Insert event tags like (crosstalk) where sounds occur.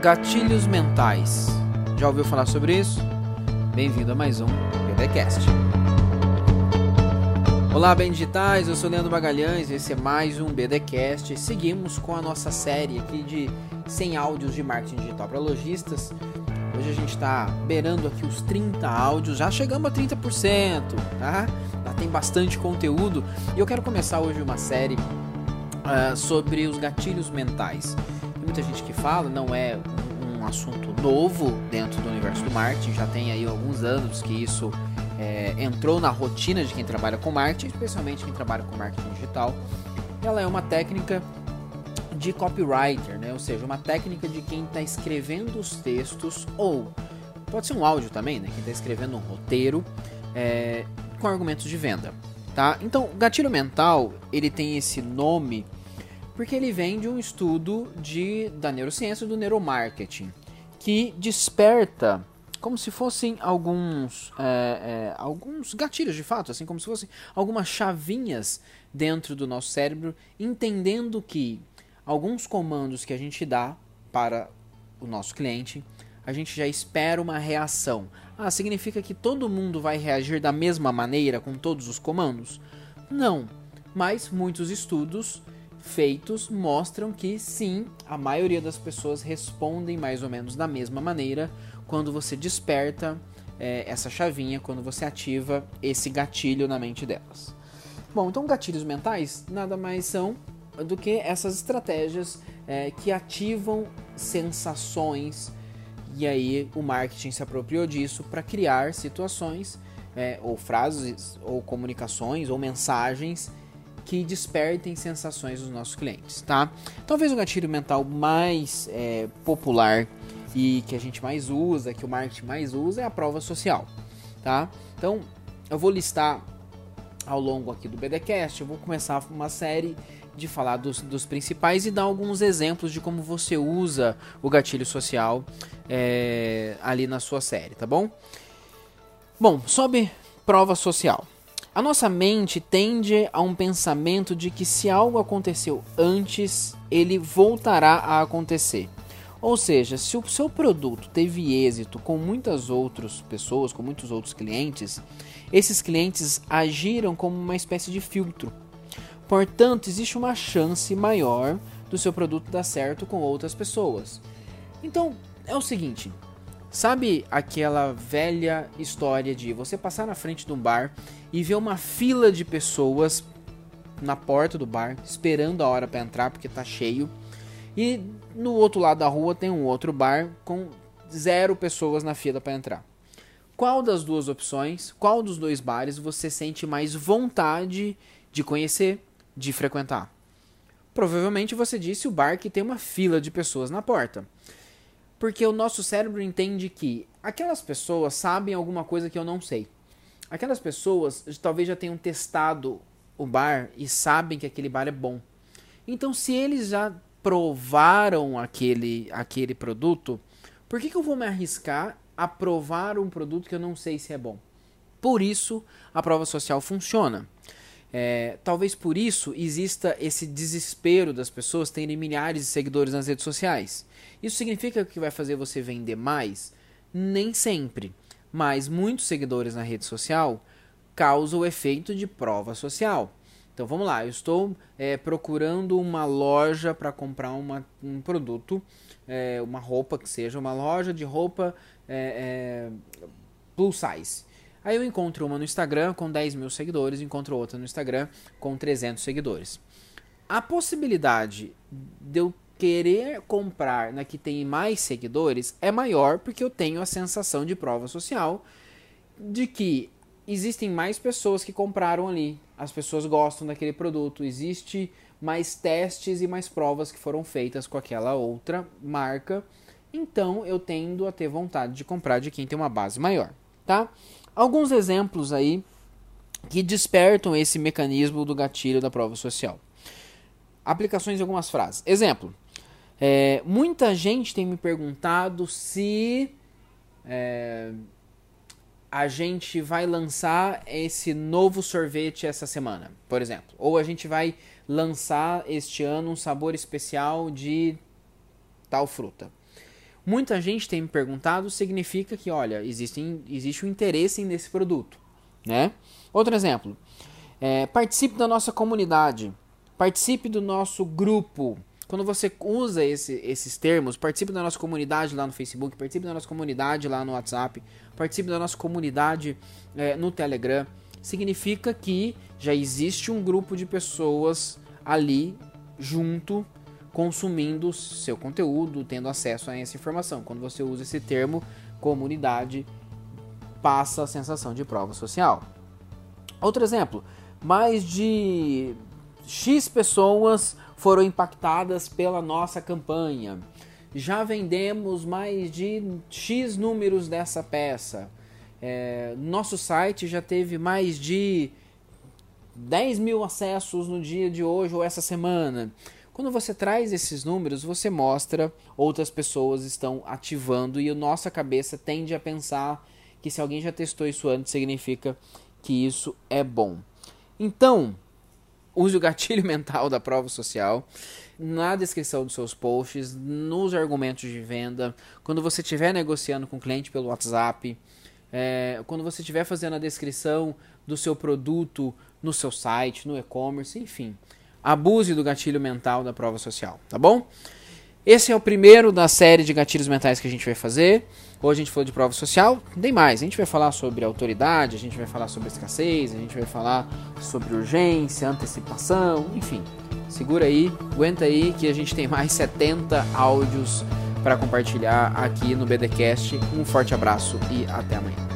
Gatilhos mentais. Já ouviu falar sobre isso? Bem-vindo a mais um BDcast. Olá, bem digitais, eu sou Leandro Magalhães, esse é mais um BDcast. Seguimos com a nossa série aqui de 100 áudios de marketing digital para lojistas. Hoje a gente está beirando aqui os 30 áudios, já chegamos a 30%, tá? Já tem bastante conteúdo e eu quero começar hoje uma série uh, sobre os gatilhos mentais. Muita gente que fala, não é um assunto novo dentro do universo do marketing, já tem aí alguns anos que isso é, entrou na rotina de quem trabalha com marketing, especialmente quem trabalha com marketing digital. Ela é uma técnica de copywriter, né? ou seja, uma técnica de quem está escrevendo os textos, ou pode ser um áudio também, né? quem está escrevendo um roteiro é, com argumentos de venda. Tá? Então, gatilho mental, ele tem esse nome porque ele vem de um estudo de, da neurociência do neuromarketing, que desperta como se fossem alguns, é, é, alguns gatilhos de fato, assim como se fossem algumas chavinhas dentro do nosso cérebro, entendendo que alguns comandos que a gente dá para o nosso cliente, a gente já espera uma reação. Ah, significa que todo mundo vai reagir da mesma maneira com todos os comandos? Não, mas muitos estudos feitos mostram que sim, a maioria das pessoas respondem mais ou menos da mesma maneira quando você desperta é, essa chavinha, quando você ativa esse gatilho na mente delas. Bom, então gatilhos mentais nada mais são do que essas estratégias é, que ativam sensações e aí o marketing se apropriou disso para criar situações é, ou frases ou comunicações ou mensagens que despertem sensações dos nossos clientes, tá? Talvez o gatilho mental mais é, popular e que a gente mais usa, que o marketing mais usa, é a prova social, tá? Então, eu vou listar ao longo aqui do BDcast, eu vou começar uma série de falar dos, dos principais e dar alguns exemplos de como você usa o gatilho social é, ali na sua série, tá bom? Bom, sobre prova social. A nossa mente tende a um pensamento de que se algo aconteceu antes, ele voltará a acontecer. Ou seja, se o seu produto teve êxito com muitas outras pessoas, com muitos outros clientes, esses clientes agiram como uma espécie de filtro. Portanto, existe uma chance maior do seu produto dar certo com outras pessoas. Então, é o seguinte: Sabe aquela velha história de você passar na frente de um bar e ver uma fila de pessoas na porta do bar esperando a hora para entrar porque tá cheio e no outro lado da rua tem um outro bar com zero pessoas na fila para entrar. Qual das duas opções, qual dos dois bares você sente mais vontade de conhecer, de frequentar? Provavelmente você disse o bar que tem uma fila de pessoas na porta. Porque o nosso cérebro entende que aquelas pessoas sabem alguma coisa que eu não sei. Aquelas pessoas talvez já tenham testado o bar e sabem que aquele bar é bom. Então, se eles já provaram aquele, aquele produto, por que, que eu vou me arriscar a provar um produto que eu não sei se é bom? Por isso, a prova social funciona. É, talvez por isso exista esse desespero das pessoas terem milhares de seguidores nas redes sociais. Isso significa que vai fazer você vender mais? Nem sempre. Mas muitos seguidores na rede social causam o efeito de prova social. Então vamos lá, eu estou é, procurando uma loja para comprar uma, um produto, é, uma roupa que seja, uma loja de roupa é, é plus size. Aí eu encontro uma no Instagram com 10 mil seguidores, encontro outra no Instagram com 300 seguidores. A possibilidade de eu querer comprar na que tem mais seguidores é maior porque eu tenho a sensação de prova social de que existem mais pessoas que compraram ali, as pessoas gostam daquele produto, existe mais testes e mais provas que foram feitas com aquela outra marca, então eu tendo a ter vontade de comprar de quem tem uma base maior, tá? Alguns exemplos aí que despertam esse mecanismo do gatilho da prova social. Aplicações de algumas frases. Exemplo: é, muita gente tem me perguntado se é, a gente vai lançar esse novo sorvete essa semana, por exemplo. Ou a gente vai lançar este ano um sabor especial de tal fruta. Muita gente tem me perguntado, significa que, olha, existe, existe um interesse nesse produto, né? Outro exemplo, é, participe da nossa comunidade, participe do nosso grupo. Quando você usa esse, esses termos, participe da nossa comunidade lá no Facebook, participe da nossa comunidade lá no WhatsApp, participe da nossa comunidade é, no Telegram, significa que já existe um grupo de pessoas ali junto consumindo seu conteúdo, tendo acesso a essa informação. Quando você usa esse termo comunidade, passa a sensação de prova social. Outro exemplo, mais de X pessoas foram impactadas pela nossa campanha. Já vendemos mais de X números dessa peça. É, nosso site já teve mais de 10 mil acessos no dia de hoje ou essa semana. Quando você traz esses números, você mostra outras pessoas estão ativando e a nossa cabeça tende a pensar que se alguém já testou isso antes, significa que isso é bom. Então, use o gatilho (laughs) mental da prova social na descrição dos seus posts, nos argumentos de venda, quando você estiver negociando com o cliente pelo WhatsApp, é, quando você estiver fazendo a descrição do seu produto no seu site, no e-commerce, enfim abuse do gatilho mental da prova social, tá bom? Esse é o primeiro da série de gatilhos mentais que a gente vai fazer. Hoje a gente falou de prova social, tem mais. A gente vai falar sobre autoridade, a gente vai falar sobre escassez, a gente vai falar sobre urgência, antecipação, enfim. Segura aí, aguenta aí que a gente tem mais (laughs) 70 áudios para compartilhar aqui no BDcast. Um forte abraço e até amanhã.